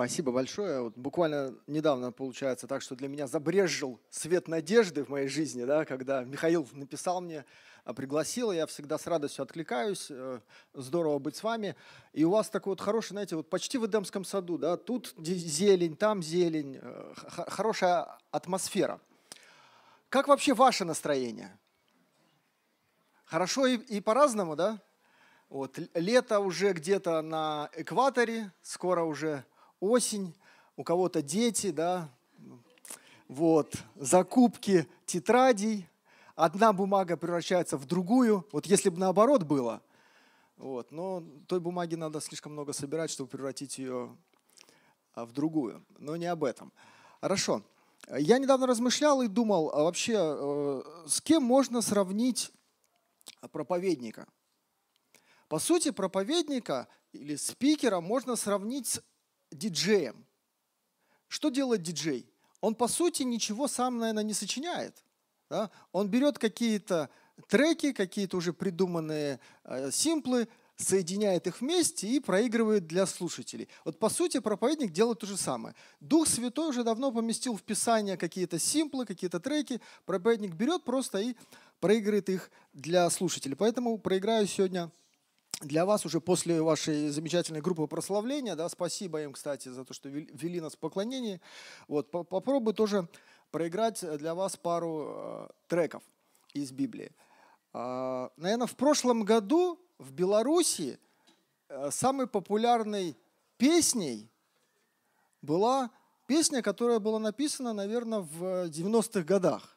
Спасибо большое. Вот буквально недавно получается так, что для меня забрежил свет надежды в моей жизни, да, когда Михаил написал мне, а, пригласил, я всегда с радостью откликаюсь. Э, здорово быть с вами. И у вас такой вот хороший, знаете, вот почти в Эдемском саду, да, тут зелень, там зелень, э, хорошая атмосфера. Как вообще ваше настроение? Хорошо и, и по-разному, да? Вот, лето уже где-то на экваторе, скоро уже осень, у кого-то дети, да, вот, закупки тетрадей, одна бумага превращается в другую. Вот если бы наоборот было, вот, но той бумаги надо слишком много собирать, чтобы превратить ее а, в другую. Но не об этом. Хорошо. Я недавно размышлял и думал, а вообще, э, с кем можно сравнить проповедника – по сути, проповедника или спикера можно сравнить диджеем. Что делает диджей? Он, по сути, ничего сам, наверное, не сочиняет. Да? Он берет какие-то треки, какие-то уже придуманные э, симплы, соединяет их вместе и проигрывает для слушателей. Вот по сути проповедник делает то же самое. Дух Святой уже давно поместил в Писание какие-то симплы, какие-то треки. Проповедник берет просто и проигрывает их для слушателей. Поэтому проиграю сегодня для вас уже после вашей замечательной группы прославления, да, спасибо им, кстати, за то, что вели нас в поклонении. Вот, попробую тоже проиграть для вас пару э, треков из Библии. Э, наверное, в прошлом году в Беларуси э, самой популярной песней была песня, которая была написана, наверное, в 90-х годах.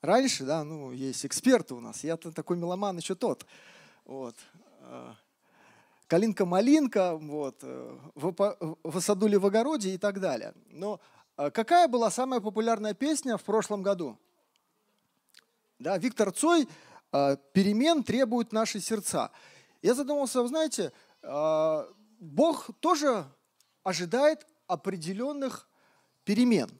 Раньше, да, ну, есть эксперты у нас, я-то такой меломан еще тот. Вот. А, Калинка-малинка, вот, э, в, в саду ли в огороде и так далее. Но а, какая была самая популярная песня в прошлом году? Да, Виктор Цой «Перемен требуют наши сердца». Я задумался, вы знаете, Бог тоже ожидает определенных перемен.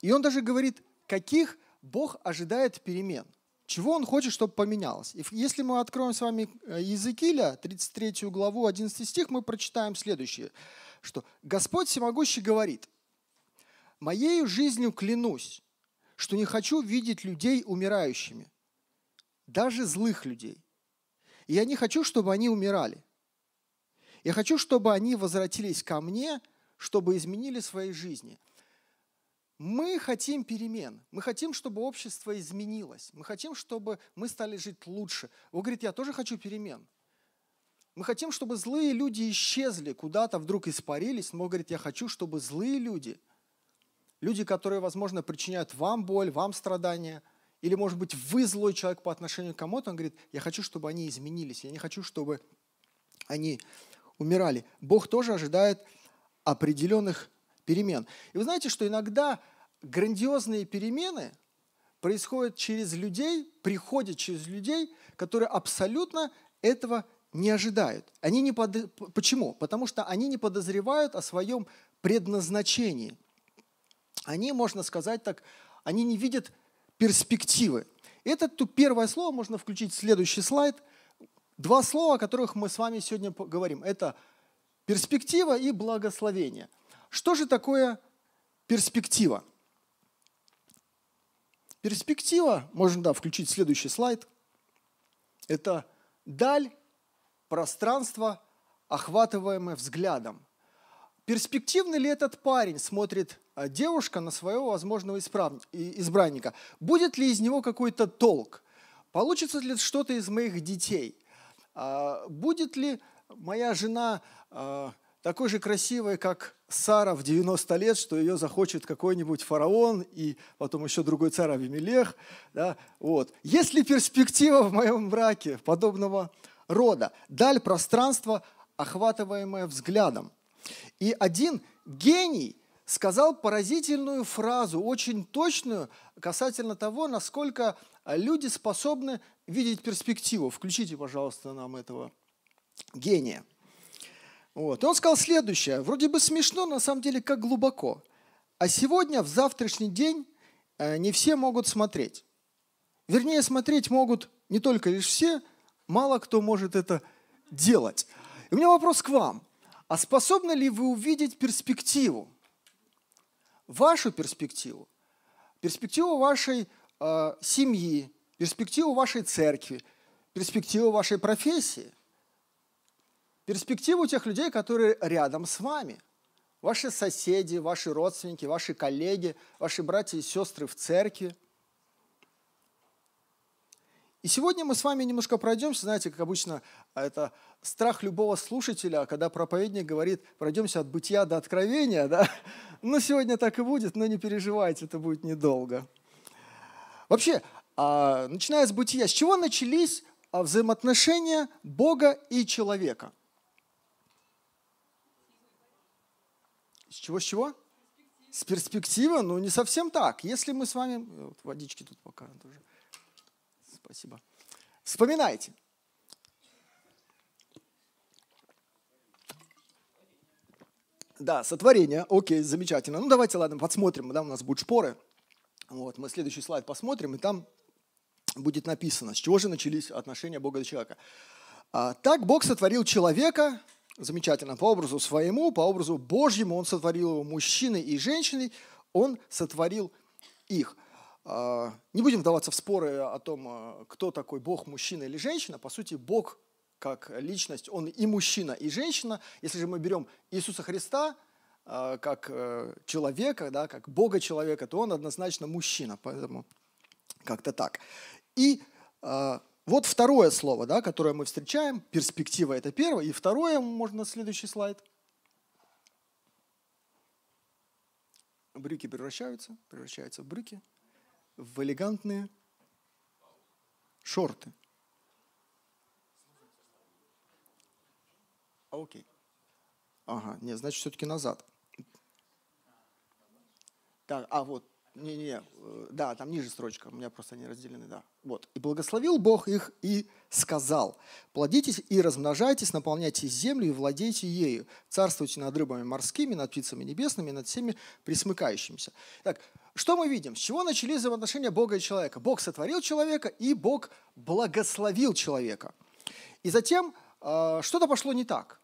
И он даже говорит, каких Бог ожидает перемен. Чего он хочет, чтобы поменялось? И если мы откроем с вами э, Иезекииля, 33 главу, 11 стих, мы прочитаем следующее, что «Господь Всемогущий говорит, «Моею жизнью клянусь, что не хочу видеть людей умирающими, даже злых людей. Я не хочу, чтобы они умирали. Я хочу, чтобы они возвратились ко мне, чтобы изменили свои жизни. Мы хотим перемен. Мы хотим, чтобы общество изменилось. Мы хотим, чтобы мы стали жить лучше. Он говорит, я тоже хочу перемен. Мы хотим, чтобы злые люди исчезли, куда-то вдруг испарились. Но говорит, я хочу, чтобы злые люди, люди, которые, возможно, причиняют вам боль, вам страдания, или, может быть, вы злой человек по отношению к кому-то, он говорит, я хочу, чтобы они изменились. Я не хочу, чтобы они умирали. Бог тоже ожидает определенных перемен. И вы знаете, что иногда грандиозные перемены происходят через людей, приходят через людей, которые абсолютно этого не ожидают. Они не под... Почему? Потому что они не подозревают о своем предназначении. Они, можно сказать так, они не видят перспективы. Это первое слово можно включить в следующий слайд. Два слова, о которых мы с вами сегодня поговорим. Это перспектива и благословение – что же такое перспектива? Перспектива, можно да, включить следующий слайд, это даль, пространство, охватываемое взглядом. Перспективный ли этот парень, смотрит а, девушка на своего возможного избранника? Будет ли из него какой-то толк? Получится ли что-то из моих детей? А, будет ли моя жена а, такой же красивой, как Сара в 90 лет, что ее захочет какой-нибудь фараон и потом еще другой царь Авимелех. Да? Вот. Есть ли перспектива в моем браке подобного рода? Даль пространства, охватываемое взглядом. И один гений сказал поразительную фразу, очень точную, касательно того, насколько люди способны видеть перспективу. Включите, пожалуйста, нам этого гения. Вот. И он сказал следующее, вроде бы смешно, на самом деле как глубоко. А сегодня, в завтрашний день, э, не все могут смотреть. Вернее, смотреть могут не только лишь все, мало кто может это делать. И у меня вопрос к вам. А способны ли вы увидеть перспективу? Вашу перспективу, перспективу вашей э, семьи, перспективу вашей церкви, перспективу вашей профессии, перспективу тех людей, которые рядом с вами. Ваши соседи, ваши родственники, ваши коллеги, ваши братья и сестры в церкви – и сегодня мы с вами немножко пройдемся, знаете, как обычно, это страх любого слушателя, когда проповедник говорит, пройдемся от бытия до откровения, да? Ну, сегодня так и будет, но не переживайте, это будет недолго. Вообще, а, начиная с бытия, с чего начались а, взаимоотношения Бога и человека? С чего, с чего? С перспективы? Ну, не совсем так. Если мы с вами... Вот водички тут пока тоже. Спасибо. Вспоминайте. Да, сотворение. Окей, замечательно. Ну, давайте, ладно, посмотрим. Да, у нас будут шпоры. Вот, мы следующий слайд посмотрим, и там будет написано, с чего же начались отношения Бога и человека. А, так Бог сотворил человека, замечательно, по образу своему, по образу Божьему Он сотворил его мужчиной и женщиной, Он сотворил их – а, не будем вдаваться в споры о том, а, кто такой Бог, мужчина или женщина. По сути, Бог как личность, он и мужчина, и женщина. Если же мы берем Иисуса Христа а, как э, человека, да, как Бога человека, то он однозначно мужчина. Поэтому как-то так. И вот второе слово, да, которое мы встречаем, перспектива это первое, и второе, можно следующий слайд. Брюки превращаются, превращаются в брюки в элегантные шорты. Окей. Ага, нет, значит, все-таки назад. Так, а вот, не-не, э, да, там ниже строчка, у меня просто они разделены, да. Вот. «И благословил Бог их и сказал, плодитесь и размножайтесь, наполняйте землю и владейте ею, царствуйте над рыбами морскими, над птицами небесными, над всеми присмыкающимися». Так, что мы видим? С чего начались взаимоотношения Бога и человека? Бог сотворил человека, и Бог благословил человека. И затем э, что-то пошло не так.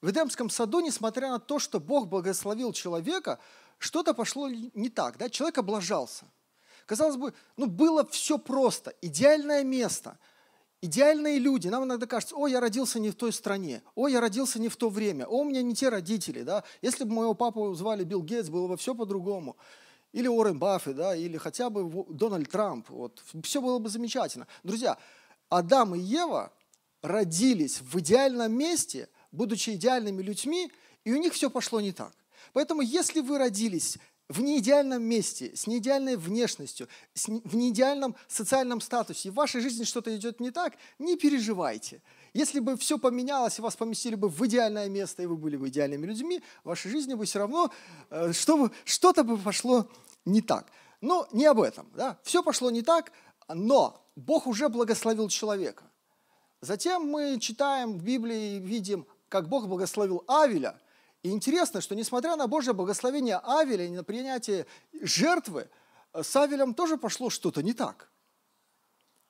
В Эдемском саду, несмотря на то, что Бог благословил человека, что-то пошло не так. Да? Человек облажался. Казалось бы, ну было все просто, идеальное место, идеальные люди. Нам иногда кажется, о, я родился не в той стране, о, я родился не в то время, о, у меня не те родители. Да? Если бы моего папу звали Билл Гейтс, было бы все по-другому или Уоррен Баффет, да, или хотя бы Дональд Трамп. Вот. Все было бы замечательно. Друзья, Адам и Ева родились в идеальном месте, будучи идеальными людьми, и у них все пошло не так. Поэтому если вы родились в неидеальном месте, с неидеальной внешностью, в неидеальном социальном статусе, и в вашей жизни что-то идет не так, не переживайте. Если бы все поменялось, и вас поместили бы в идеальное место, и вы были бы идеальными людьми, в вашей жизни бы все равно э, что, что-то бы пошло не так. Но не об этом. Да? Все пошло не так, но Бог уже благословил человека. Затем мы читаем в Библии и видим, как Бог благословил Авеля. И интересно, что несмотря на Божье благословение Авеля и на принятие жертвы, с Авелем тоже пошло что-то не так.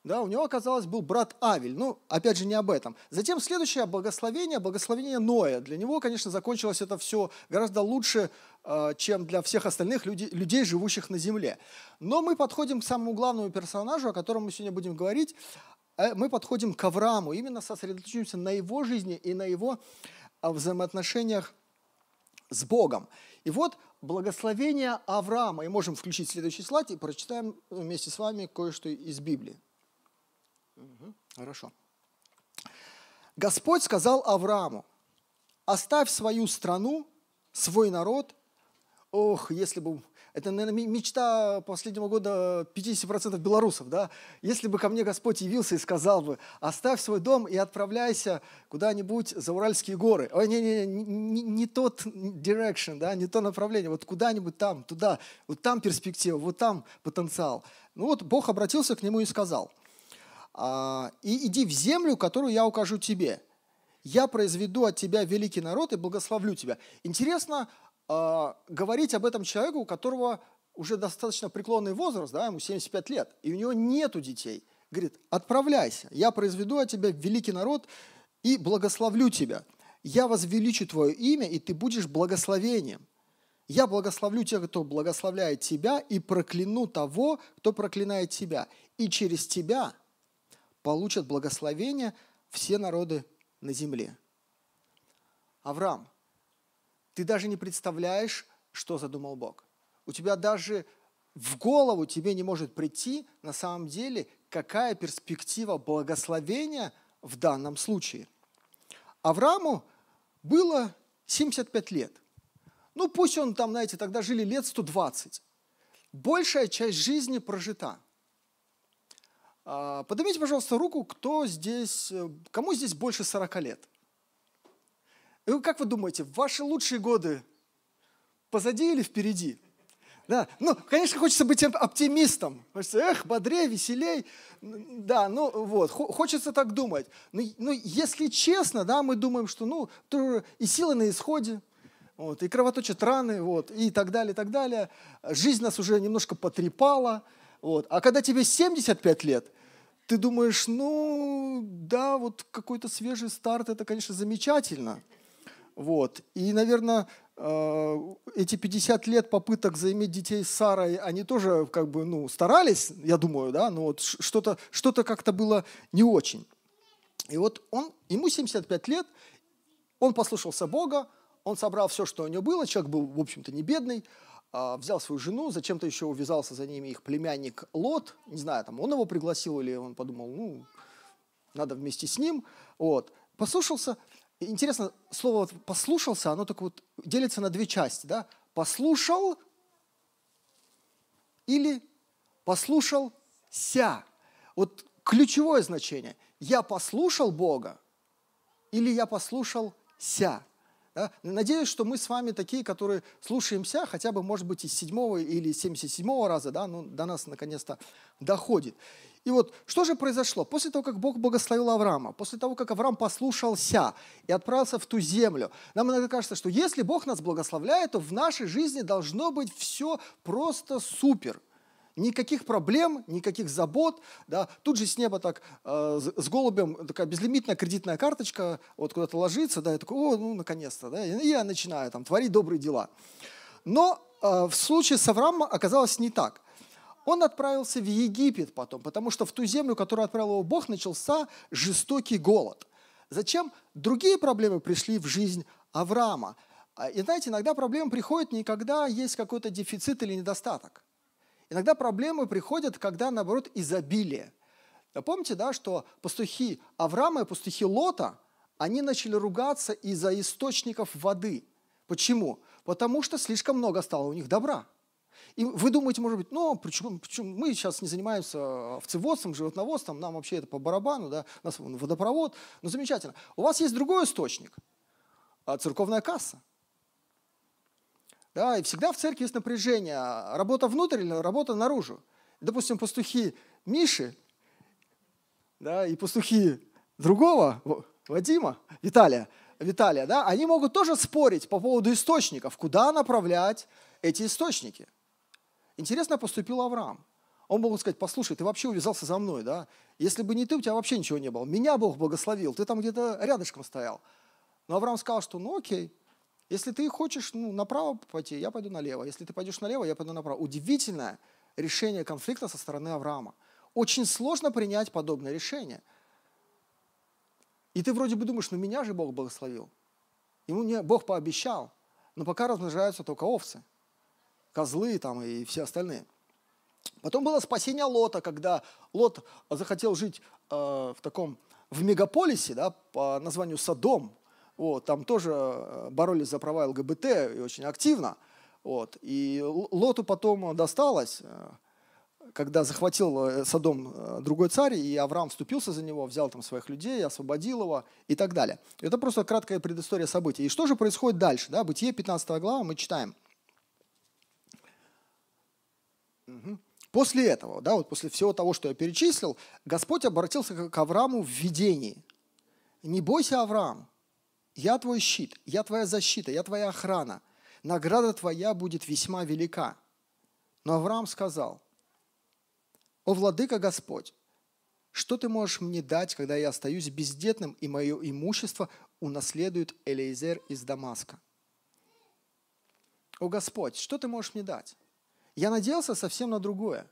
Да, у него, оказалось, был брат Авель. Ну, опять же, не об этом. Затем следующее благословение, благословение Ноя. Для него, конечно, закончилось это все гораздо лучше, э, чем для всех остальных людей, живущих на земле. Но мы подходим к самому главному персонажу, о котором мы сегодня будем говорить. Э, мы подходим к Аврааму, именно сосредоточимся на его жизни и на его э, взаимоотношениях с Богом. И вот благословение Авраама. И можем включить следующий слайд и прочитаем вместе с вами кое-что из Библии. Угу, хорошо. Господь сказал Аврааму, оставь свою страну, свой народ. Ох, если бы... Это, наверное, мечта последнего года 50% белорусов, да? Если бы ко мне Господь явился и сказал бы, оставь свой дом и отправляйся куда-нибудь за Уральские горы. Ой, не-не, не, не тот direction, да, не то направление, вот куда-нибудь там, туда, вот там перспектива, вот там потенциал. Ну вот Бог обратился к нему и сказал – а, и иди в землю, которую я укажу тебе. Я произведу от тебя великий народ и благословлю тебя. Интересно а, говорить об этом человеку, у которого уже достаточно преклонный возраст, да, ему 75 лет, и у него нету детей. Говорит, отправляйся, я произведу от тебя великий народ и благословлю тебя. я возвеличу твое имя, и ты будешь благословением. Я благословлю тех, кто благословляет тебя, и прокляну того, кто проклинает тебя. И через тебя получат благословение все народы на земле. Авраам, ты даже не представляешь, что задумал Бог. У тебя даже в голову тебе не может прийти на самом деле, какая перспектива благословения в данном случае. Аврааму было 75 лет. Ну, пусть он там, знаете, тогда жили лет 120. Большая часть жизни прожита. А, поднимите, пожалуйста, руку, кто здесь, э, кому здесь больше 40 лет? И как вы думаете, ваши лучшие годы позади или впереди? Да, ну, конечно, хочется быть оптимистом. Хочется, эх, бодрее, веселей. Да, ну вот, хочется так думать. Но, но если честно, да, мы думаем, что, ну, и силы на исходе, вот, и кровоточат раны, вот, и так далее, и так далее. Жизнь нас уже немножко потрепала. Вот. А когда тебе 75 лет, ты думаешь, ну, да, вот какой-то свежий старт, это, конечно, замечательно. Вот. И, наверное, э, эти 50 лет попыток заиметь детей с Сарой, они тоже как бы, ну, старались, я думаю, да, но вот что-то что как-то было не очень. И вот он, ему 75 лет, он послушался Бога, он собрал все, что у него было, человек был, в общем-то, не бедный, а, взял свою жену, зачем-то еще увязался за ними их племянник Лот, не знаю, там он его пригласил или он подумал, ну, надо вместе с ним, вот, послушался, интересно, слово вот «послушался», оно только вот делится на две части, да, послушал или послушался. Вот ключевое значение. Я послушал Бога или я послушался. Да? Надеюсь, что мы с вами такие, которые слушаемся, хотя бы, может быть, из седьмого или семьдесят седьмого раза, да, ну, до нас наконец-то доходит. И вот что же произошло? После того, как Бог благословил Авраама, после того, как Авраам послушался и отправился в ту землю, нам иногда кажется, что если Бог нас благословляет, то в нашей жизни должно быть все просто супер – Никаких проблем, никаких забот. Да. Тут же с неба так э, с голубем такая безлимитная кредитная карточка вот куда-то ложится, да, я такой, о, ну, наконец-то, да, и я начинаю там творить добрые дела. Но э, в случае с Авраамом оказалось не так. Он отправился в Египет потом, потому что в ту землю, которую отправил его Бог, начался жестокий голод. Зачем другие проблемы пришли в жизнь Авраама? А, и знаете, иногда проблемы приходят не когда есть какой-то дефицит или недостаток. Иногда проблемы приходят, когда, наоборот, изобилие. Помните, да, что пастухи Авраама и пастухи Лота, они начали ругаться из-за источников воды. Почему? Потому что слишком много стало у них добра. И вы думаете, может быть, ну, почему, почему мы сейчас не занимаемся овцеводством, животноводством, нам вообще это по барабану, да, у нас водопровод, ну, замечательно. У вас есть другой источник, а, церковная касса. Да, и всегда в церкви есть напряжение. Работа внутрь или работа наружу. Допустим, пастухи Миши да, и пастухи другого, Вадима, Виталия, Виталия, да, они могут тоже спорить по поводу источников, куда направлять эти источники. Интересно поступил Авраам. Он мог сказать, послушай, ты вообще увязался за мной, да? Если бы не ты, у тебя вообще ничего не было. Меня Бог благословил, ты там где-то рядышком стоял. Но Авраам сказал, что ну окей, если ты хочешь ну, направо пойти, я пойду налево. Если ты пойдешь налево, я пойду направо. Удивительное решение конфликта со стороны Авраама. Очень сложно принять подобное решение. И ты вроде бы думаешь, ну меня же Бог благословил. Ему не, Бог пообещал. Но пока размножаются только овцы, козлы там и все остальные. Потом было спасение Лота, когда Лот захотел жить э, в таком, в мегаполисе, да, по названию Содом, вот, там тоже э, боролись за права ЛГБТ и очень активно. Вот, и Лоту потом досталось, э, когда захватил э, Содом другой царь, и Авраам вступился за него, взял там своих людей, освободил его и так далее. Это просто краткая предыстория событий. И что же происходит дальше? Да? Бытие 15 глава мы читаем. После этого, да, вот после всего того, что я перечислил, Господь обратился к Аврааму в видении. Не бойся, Авраам, я твой щит, я твоя защита, я твоя охрана. Награда твоя будет весьма велика. Но Авраам сказал, «О, владыка Господь, что ты можешь мне дать, когда я остаюсь бездетным, и мое имущество унаследует Элейзер из Дамаска. О Господь, что ты можешь мне дать? Я надеялся совсем на другое.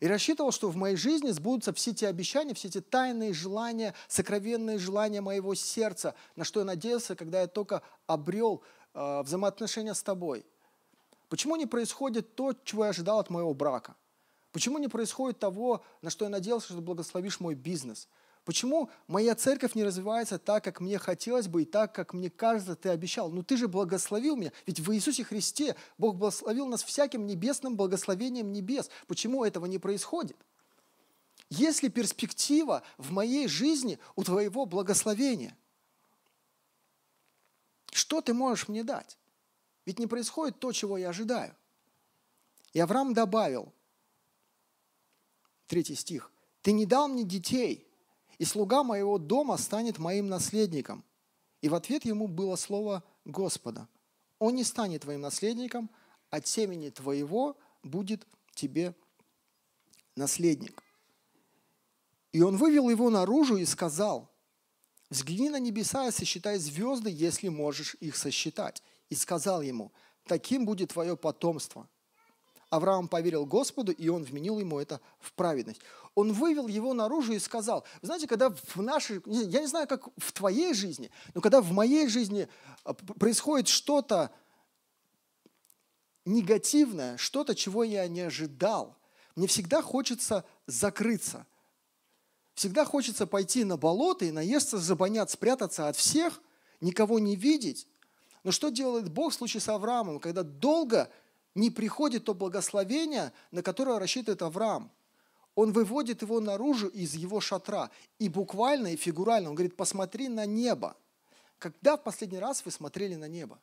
И рассчитывал, что в моей жизни сбудутся все те обещания, все эти тайные желания, сокровенные желания моего сердца, на что я надеялся, когда я только обрел э, взаимоотношения с тобой. Почему не происходит то, чего я ожидал от моего брака? Почему не происходит того, на что я надеялся, что ты благословишь мой бизнес? Почему моя церковь не развивается так, как мне хотелось бы, и так, как мне кажется, ты обещал? Ну ты же благословил меня. Ведь в Иисусе Христе Бог благословил нас всяким небесным благословением небес. Почему этого не происходит? Есть ли перспектива в моей жизни у твоего благословения? Что ты можешь мне дать? Ведь не происходит то, чего я ожидаю. И Авраам добавил, третий стих, «Ты не дал мне детей, и слуга моего дома станет моим наследником». И в ответ ему было слово Господа. «Он не станет твоим наследником, от семени твоего будет тебе наследник». И он вывел его наружу и сказал, «Взгляни на небеса и сосчитай звезды, если можешь их сосчитать». И сказал ему, «Таким будет твое потомство». Авраам поверил Господу, и он вменил ему это в праведность. Он вывел его наружу и сказал, знаете, когда в нашей, я не знаю, как в твоей жизни, но когда в моей жизни а, происходит что-то негативное, что-то, чего я не ожидал, мне всегда хочется закрыться. Всегда хочется пойти на болото и наесться, забонять, спрятаться от всех, никого не видеть. Но что делает Бог в случае с Авраамом, когда долго не приходит то благословение, на которое рассчитывает Авраам. Он выводит его наружу из его шатра. И буквально, и фигурально, он говорит, посмотри на небо. Когда в последний раз вы смотрели на небо?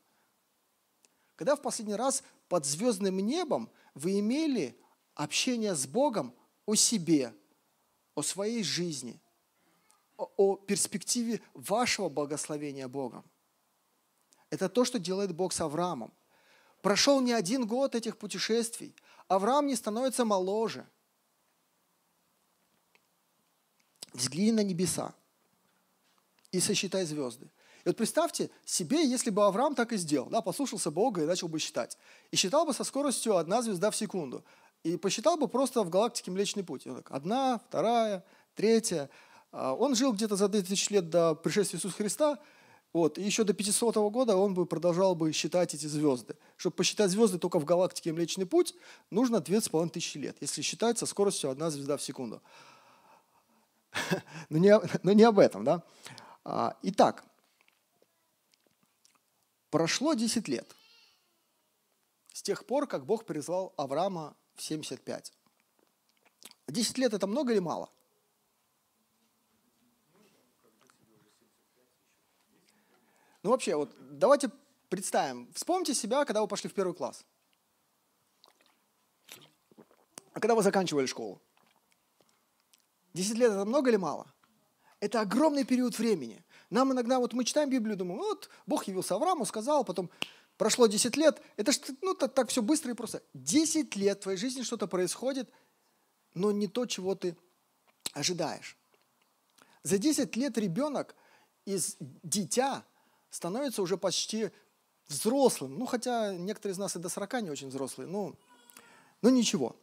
Когда в последний раз под звездным небом вы имели общение с Богом о себе, о своей жизни, о, о перспективе вашего благословения Богом? Это то, что делает Бог с Авраамом. Прошел не один год этих путешествий. Авраам не становится моложе. Взгляни на небеса и сосчитай звезды. И вот представьте себе, если бы Авраам так и сделал, да, послушался Бога и начал бы считать. И считал бы со скоростью одна звезда в секунду. И посчитал бы просто в галактике Млечный Путь. так, одна, вторая, третья. А, он жил где-то за 2000 лет до пришествия Иисуса Христа, вот, и еще до 500 года он бы продолжал бы считать эти звезды. Чтобы посчитать звезды только в галактике Млечный Путь, нужно 2500 лет, если считать со скоростью одна звезда в секунду. но, не, но не об этом, да? А, итак, прошло 10 лет с тех пор, как Бог призвал Авраама в 75. 10 лет это много или мало? – Ну вообще, вот давайте представим. Вспомните себя, когда вы пошли в первый класс. А когда вы заканчивали школу? Десять лет это много или мало? Это огромный период времени. Нам иногда, вот мы читаем Библию, думаем, вот Бог явился Аврааму, сказал, потом прошло 10 лет. Это ж ну, так, так все быстро и просто. 10 лет в твоей жизни что-то происходит, но не то, чего ты ожидаешь. За 10 лет ребенок из дитя становится уже почти взрослым. Ну, хотя некоторые из нас и до 40 не очень взрослые, но, но ничего.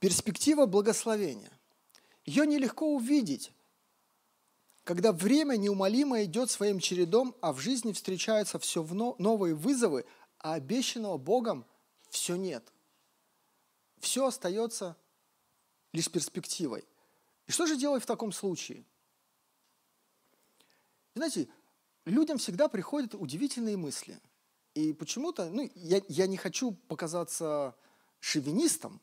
Перспектива благословения. Ее нелегко увидеть, когда время неумолимо идет своим чередом, а в жизни встречаются все новые вызовы, а обещанного Богом все нет. Все остается лишь перспективой. И что же делать в таком случае? Знаете, людям всегда приходят удивительные мысли. И почему-то, ну, я, я не хочу показаться шовинистом,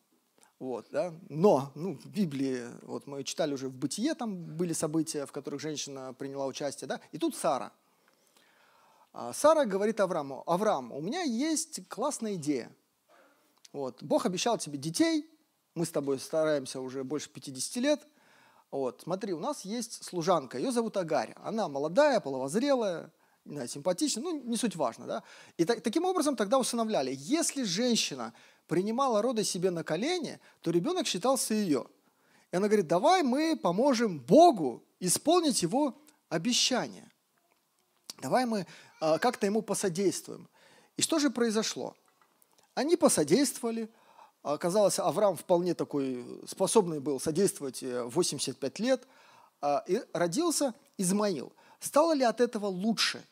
вот, да, но, ну, в Библии, вот мы читали уже в «Бытие», там были события, в которых женщина приняла участие, да, и тут Сара. А Сара говорит Аврааму, Авраам, у меня есть классная идея. Вот, Бог обещал тебе детей, мы с тобой стараемся уже больше 50 лет – вот, смотри, у нас есть служанка, ее зовут Агарь. Она молодая, половозрелая, не симпатичная, ну, не суть важно, да. И так, таким образом тогда усыновляли. Если женщина принимала роды себе на колени, то ребенок считался ее. И она говорит, давай мы поможем Богу исполнить его обещание. Давай мы а, как-то ему посодействуем. И что же произошло? Они посодействовали. Оказалось, Авраам вполне такой способный был содействовать 85 э, лет. А, и родился Измаил. Стало ли от этого лучше?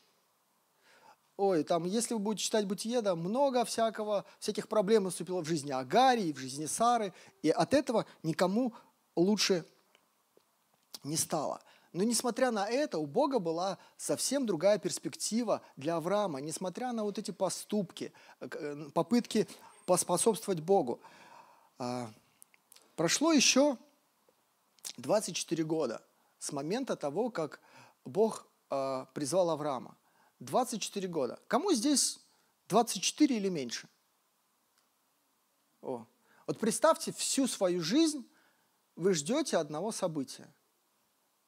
Ой, там, если вы будете читать Бытие, да, много всякого, всяких проблем наступило в жизни Агарии, в жизни Сары, и от этого никому лучше не стало. Но несмотря на это, у Бога была совсем другая перспектива для Авраама, несмотря на вот эти поступки, э, попытки поспособствовать Богу. А, прошло еще 24 года с момента того, как Бог а, призвал Авраама. 24 года. Кому здесь 24 или меньше? О. Вот представьте, всю свою жизнь вы ждете одного события.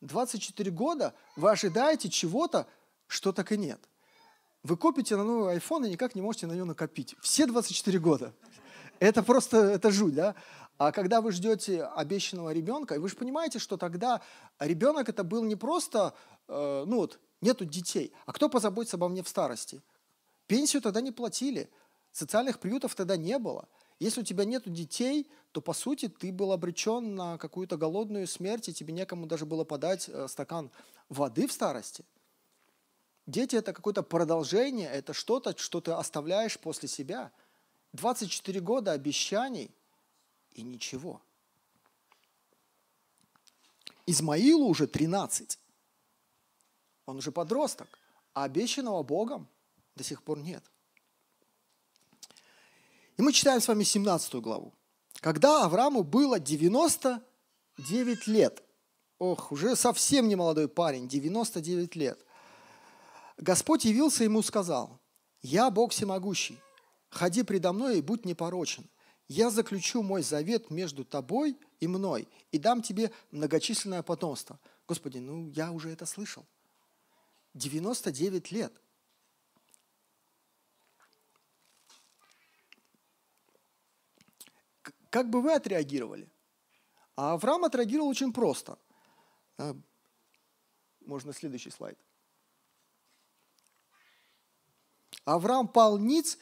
24 года вы ожидаете чего-то, что так и нет. Вы копите на новый iPhone и никак не можете на него накопить. Все 24 года. Это просто, это жуть, да? А когда вы ждете обещанного ребенка, вы же понимаете, что тогда ребенок это был не просто, э, ну вот, нету детей, а кто позаботится обо мне в старости? Пенсию тогда не платили, социальных приютов тогда не было – если у тебя нет детей, то, по сути, ты был обречен на какую-то голодную смерть, и тебе некому даже было подать э, стакан воды в старости. Дети – это какое-то продолжение, это что-то, что ты оставляешь после себя. 24 года обещаний и ничего. Измаилу уже 13. Он уже подросток, а обещанного Богом до сих пор нет. И мы читаем с вами 17 главу. Когда Аврааму было 99 лет, ох, уже совсем не молодой парень, 99 лет, Господь явился ему и сказал, «Я Бог всемогущий, ходи предо мной и будь непорочен. Я заключу мой завет между тобой и мной и дам тебе многочисленное потомство». Господи, ну я уже это слышал. 99 лет – Как бы вы отреагировали? А Авраам отреагировал очень просто. А, можно следующий слайд. Авраам пал ниц,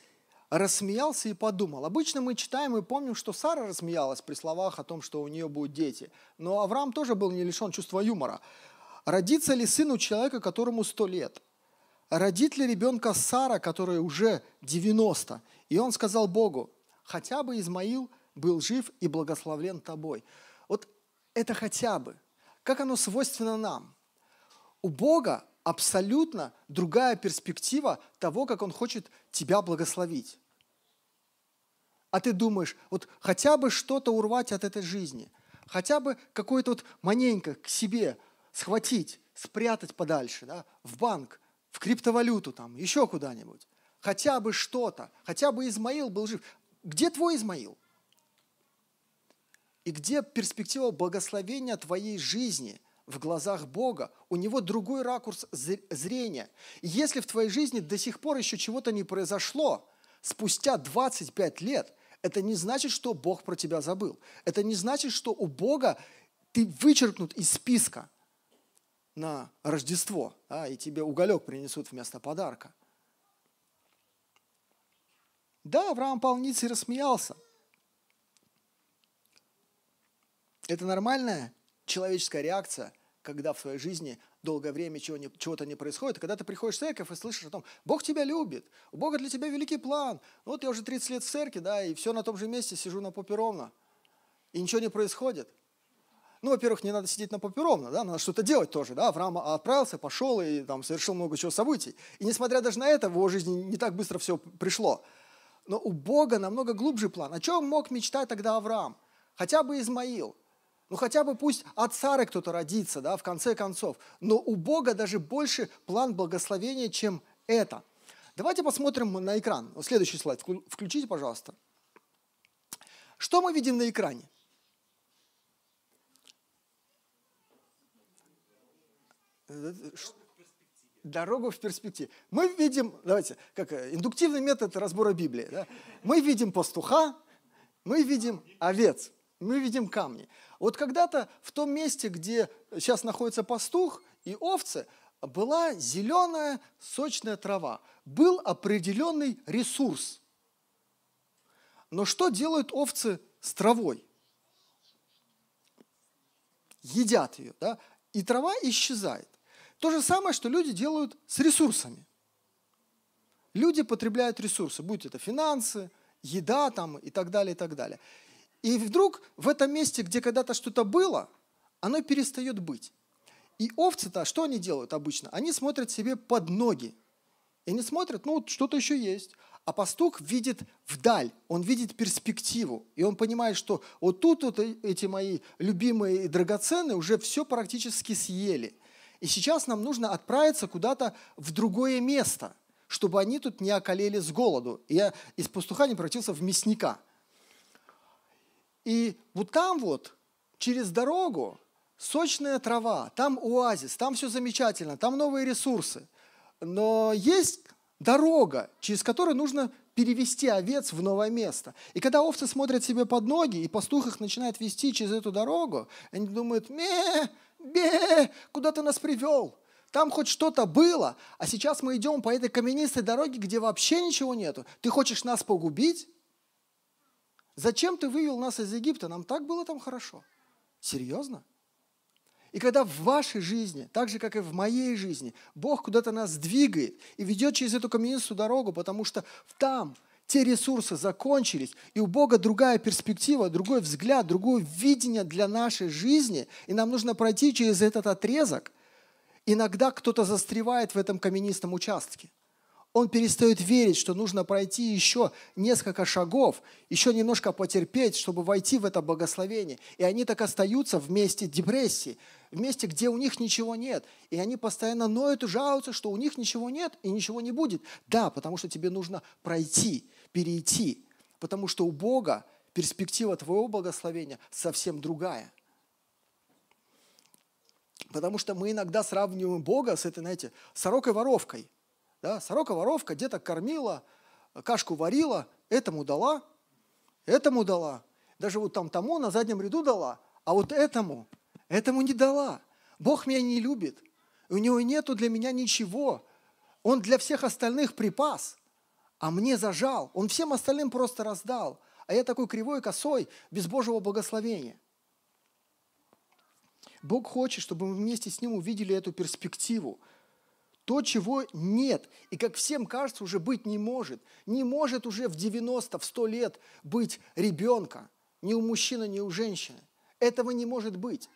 рассмеялся и подумал. Обычно мы читаем и помним, что Сара рассмеялась при словах о том, что у нее будут дети. Но Авраам тоже был не лишен чувства юмора. Родится ли сын у человека, которому сто лет? Родит ли ребенка Сара, которой уже 90? И он сказал Богу, хотя бы Измаил был жив и благословлен тобой. Вот это хотя бы. Как оно свойственно нам? У Бога абсолютно другая перспектива того, как Он хочет тебя благословить. А ты думаешь, вот хотя бы что-то урвать от этой жизни, хотя бы какое-то вот маненько к себе схватить, спрятать подальше, да, в банк, в криптовалюту там, еще куда-нибудь. Хотя бы что-то, хотя бы Измаил был жив. Где твой Измаил? И где перспектива благословения твоей жизни в глазах Бога? У него другой ракурс зрения. Если в твоей жизни до сих пор еще чего-то не произошло, спустя 25 лет, это не значит, что Бог про тебя забыл. Это не значит, что у Бога ты вычеркнут из списка на Рождество, а, и тебе уголек принесут вместо подарка. Да, Авраам и рассмеялся – Это нормальная человеческая реакция, когда в твоей жизни долгое время чего-то не происходит. когда ты приходишь в церковь и слышишь о том, Бог тебя любит, у Бога для тебя великий план. Вот я уже 30 лет в церкви, да, и все на том же месте сижу на попе ровно. И ничего не происходит. Ну, во-первых, не надо сидеть на попе ровно, да, надо что-то делать тоже, да. Авраам отправился, пошел и там совершил много чего событий. И несмотря даже на это, в его жизни не так быстро все пришло. Но у Бога намного глубже план. О чем мог мечтать тогда Авраам? Хотя бы Измаил – ну хотя бы пусть от Сары кто-то родится, да, в конце концов. Но у Бога даже больше план благословения, чем это. Давайте посмотрим на экран. Следующий слайд. Включите, пожалуйста. Что мы видим на экране? Дорогу в перспективе. Мы видим, давайте, как э, индуктивный метод разбора Библии. Да? Мы видим пастуха, мы видим овец. Мы видим камни. Вот когда-то в том месте, где сейчас находится пастух и овцы, была зеленая сочная трава. Был определенный ресурс. Но что делают овцы с травой? Едят ее, да? И трава исчезает. То же самое, что люди делают с ресурсами. Люди потребляют ресурсы, будь это финансы, еда там и так далее, и так далее. И вдруг в этом месте, где когда-то что-то было, оно перестает быть. И овцы-то, что они делают обычно? Они смотрят себе под ноги. И они смотрят, ну, что-то еще есть. А пастух видит вдаль, он видит перспективу. И он понимает, что вот тут вот эти мои любимые и драгоценные уже все практически съели. И сейчас нам нужно отправиться куда-то в другое место, чтобы они тут не околели с голоду. И я из пастуха не превратился в мясника – и вот там вот, через дорогу, сочная трава, там оазис, там все замечательно, там новые ресурсы. Но есть дорога, через которую нужно перевести овец в новое место. И когда овцы смотрят себе под ноги, и пастух их начинает вести через эту дорогу, они думают, ме, бе, куда ты нас привел? Там хоть что-то было, а сейчас мы идем по этой каменистой дороге, где вообще ничего нету. Ты хочешь нас погубить? Зачем ты вывел нас из Египта? Нам так было там хорошо. Серьезно? И когда в вашей жизни, так же, как и в моей жизни, Бог куда-то нас двигает и ведет через эту каменистую дорогу, потому что там те ресурсы закончились, и у Бога другая перспектива, другой взгляд, другое видение для нашей жизни, и нам нужно пройти через этот отрезок. Иногда кто-то застревает в этом каменистом участке он перестает верить, что нужно пройти еще несколько шагов, еще немножко потерпеть, чтобы войти в это благословение. И они так остаются в месте депрессии, в месте, где у них ничего нет. И они постоянно ноют и жалуются, что у них ничего нет и ничего не будет. Да, потому что тебе нужно пройти, перейти. Потому что у Бога перспектива твоего благословения совсем другая. Потому что мы иногда сравниваем Бога с этой, знаете, сорокой-воровкой – да? Сорока-воровка где-то кормила, кашку варила, этому дала, этому дала. Даже вот там тому на заднем ряду дала, а вот этому, этому не дала. Бог меня не любит. У него нету для меня ничего. Он для всех остальных припас, а мне зажал. Он всем остальным просто раздал. А я такой кривой, косой, без Божьего благословения. Бог хочет, чтобы мы вместе с Ним увидели эту перспективу – то, чего нет, и как всем кажется, уже быть не может. Не может уже в 90, в 100 лет быть ребенка, ни у мужчины, ни у женщины. Этого не может быть.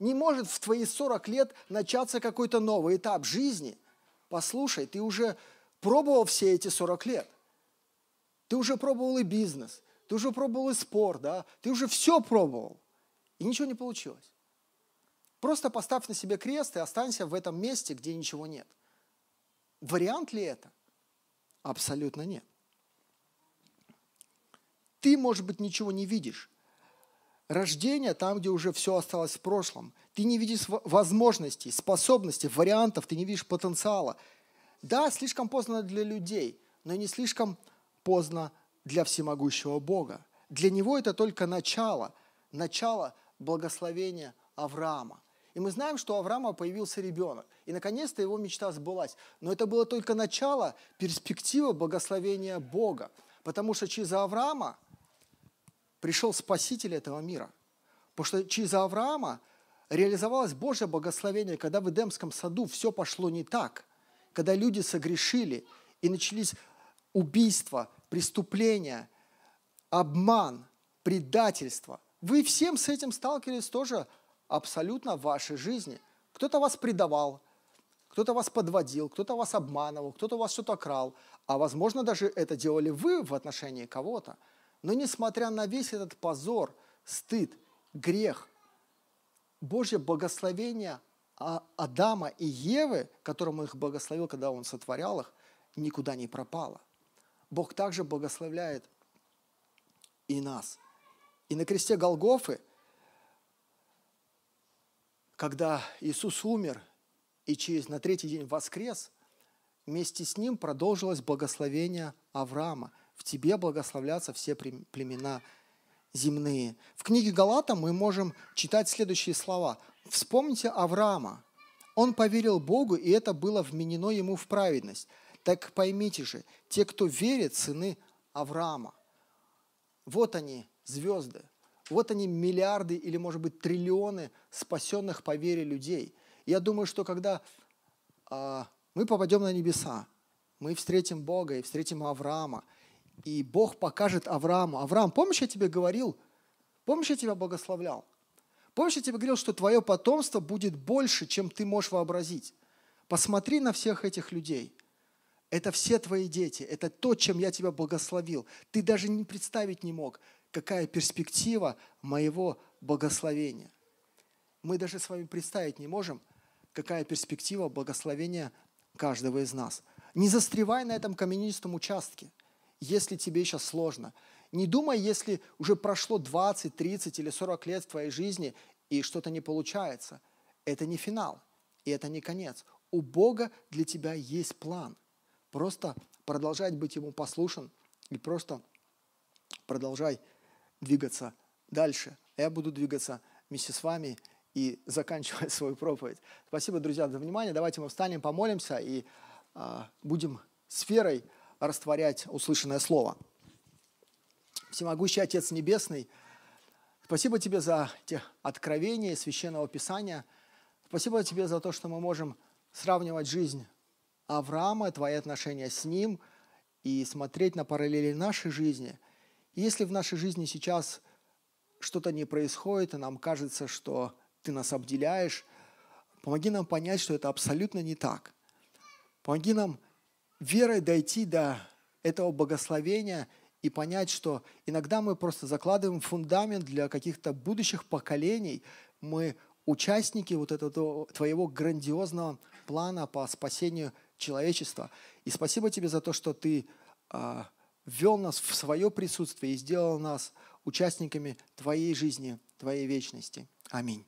Не может в твои 40 лет начаться какой-то новый этап жизни. Послушай, ты уже пробовал все эти 40 лет. Ты уже пробовал и бизнес, ты уже пробовал и спорт, да? ты уже все пробовал, и ничего не получилось. Просто поставь на себе крест и останься в этом месте, где ничего нет. Вариант ли это? Абсолютно нет. Ты, может быть, ничего не видишь. Рождение там, где уже все осталось в прошлом. Ты не видишь возможностей, способностей, вариантов, ты не видишь потенциала. Да, слишком поздно для людей, но не слишком поздно для всемогущего Бога. Для него это только начало, начало благословения Авраама. И мы знаем, что у Авраама появился ребенок. И наконец-то его мечта сбылась. Но это было только начало перспективы благословения Бога. Потому что через Авраама пришел Спаситель этого мира. Потому что через Авраама реализовалось Божье благословение, когда в Эдемском саду все пошло не так, когда люди согрешили и начались убийства, преступления, обман, предательство. Вы всем с этим сталкивались тоже абсолютно в вашей жизни. Кто-то вас предавал, кто-то вас подводил, кто-то вас обманывал, кто-то вас что-то крал, а возможно даже это делали вы в отношении кого-то. Но несмотря на весь этот позор, стыд, грех, Божье благословение Адама и Евы, которому их благословил, когда он сотворял их, никуда не пропало. Бог также благословляет и нас. И на кресте Голгофы когда Иисус умер и через на третий день воскрес, вместе с ним продолжилось благословение Авраама. В тебе благословлятся все племена земные. В книге Галата мы можем читать следующие слова. Вспомните Авраама. Он поверил Богу, и это было вменено ему в праведность. Так поймите же, те, кто верит, сыны Авраама. Вот они, звезды. Вот они, миллиарды или, может быть, триллионы спасенных по вере людей. Я думаю, что когда а, мы попадем на небеса, мы встретим Бога и встретим Авраама, и Бог покажет Аврааму. Авраам, помнишь, я тебе говорил, помнишь, я тебя благословлял? Помнишь, я тебе говорил, что твое потомство будет больше, чем ты можешь вообразить? Посмотри на всех этих людей. Это все твои дети. Это то, чем я тебя благословил. Ты даже не представить не мог, какая перспектива моего благословения. Мы даже с вами представить не можем, какая перспектива благословения каждого из нас. Не застревай на этом каменистом участке, если тебе сейчас сложно – не думай, если уже прошло 20, 30 или 40 лет твоей жизни и что-то не получается. Это не финал, и это не конец. У Бога для тебя есть план. Просто продолжать быть Ему послушен и просто продолжай двигаться дальше. Я буду двигаться вместе с вами и заканчивать свою проповедь. Спасибо, друзья, за внимание. Давайте мы встанем, помолимся и а, будем сферой растворять услышанное слово. Всемогущий Отец Небесный, спасибо Тебе за эти откровения Священного Писания. Спасибо Тебе за то, что мы можем сравнивать жизнь Авраама, Твои отношения с ним и смотреть на параллели нашей жизни. Если в нашей жизни сейчас что-то не происходит, и нам кажется, что Ты нас обделяешь, помоги нам понять, что это абсолютно не так. Помоги нам верой дойти до этого благословения – и понять, что иногда мы просто закладываем фундамент для каких-то будущих поколений. Мы участники вот этого твоего грандиозного плана по спасению человечества. И спасибо тебе за то, что ты а, ввел нас в свое присутствие и сделал нас участниками твоей жизни, твоей вечности. Аминь.